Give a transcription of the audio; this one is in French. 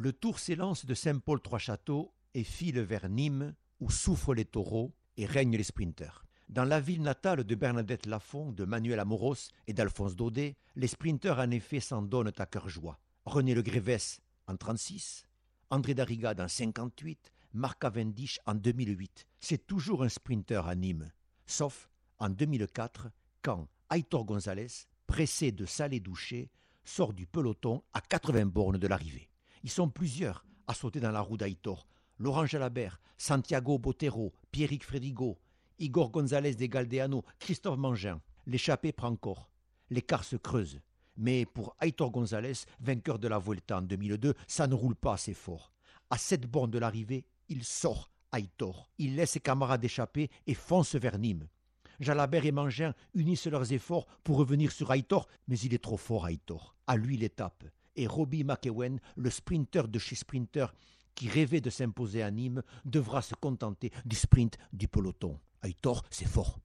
Le tour s'élance de Saint-Paul-Trois-Châteaux et file vers Nîmes, où souffrent les taureaux et règnent les sprinteurs. Dans la ville natale de Bernadette Lafont, de Manuel Amoros et d'Alphonse Daudet, les sprinteurs en effet s'en donnent à cœur joie. René Le Grévès en 36, André Darrigade en 58, Marc Cavendish en 2008. C'est toujours un sprinter à Nîmes, sauf en 2004 quand Aitor Gonzalez, pressé de Salé Douché, sort du peloton à 80 bornes de l'arrivée. Ils sont plusieurs à sauter dans la roue d'Aitor. Laurent Jalabert, Santiago Botero, Pierrick Frédigo, Igor González de Galdeano, Christophe Mangin. L'échappée prend corps. L'écart se creuse. Mais pour Aitor González, vainqueur de la Vuelta en 2002, ça ne roule pas assez fort. À sept bornes de l'arrivée, il sort Aitor. Il laisse ses camarades échapper et fonce vers Nîmes. Jalabert et Mangin unissent leurs efforts pour revenir sur Aitor, mais il est trop fort Aitor. À lui l'étape et Robbie McEwen, le sprinter de chez Sprinter qui rêvait de s'imposer à Nîmes, devra se contenter du sprint du peloton. Aitor, c'est fort.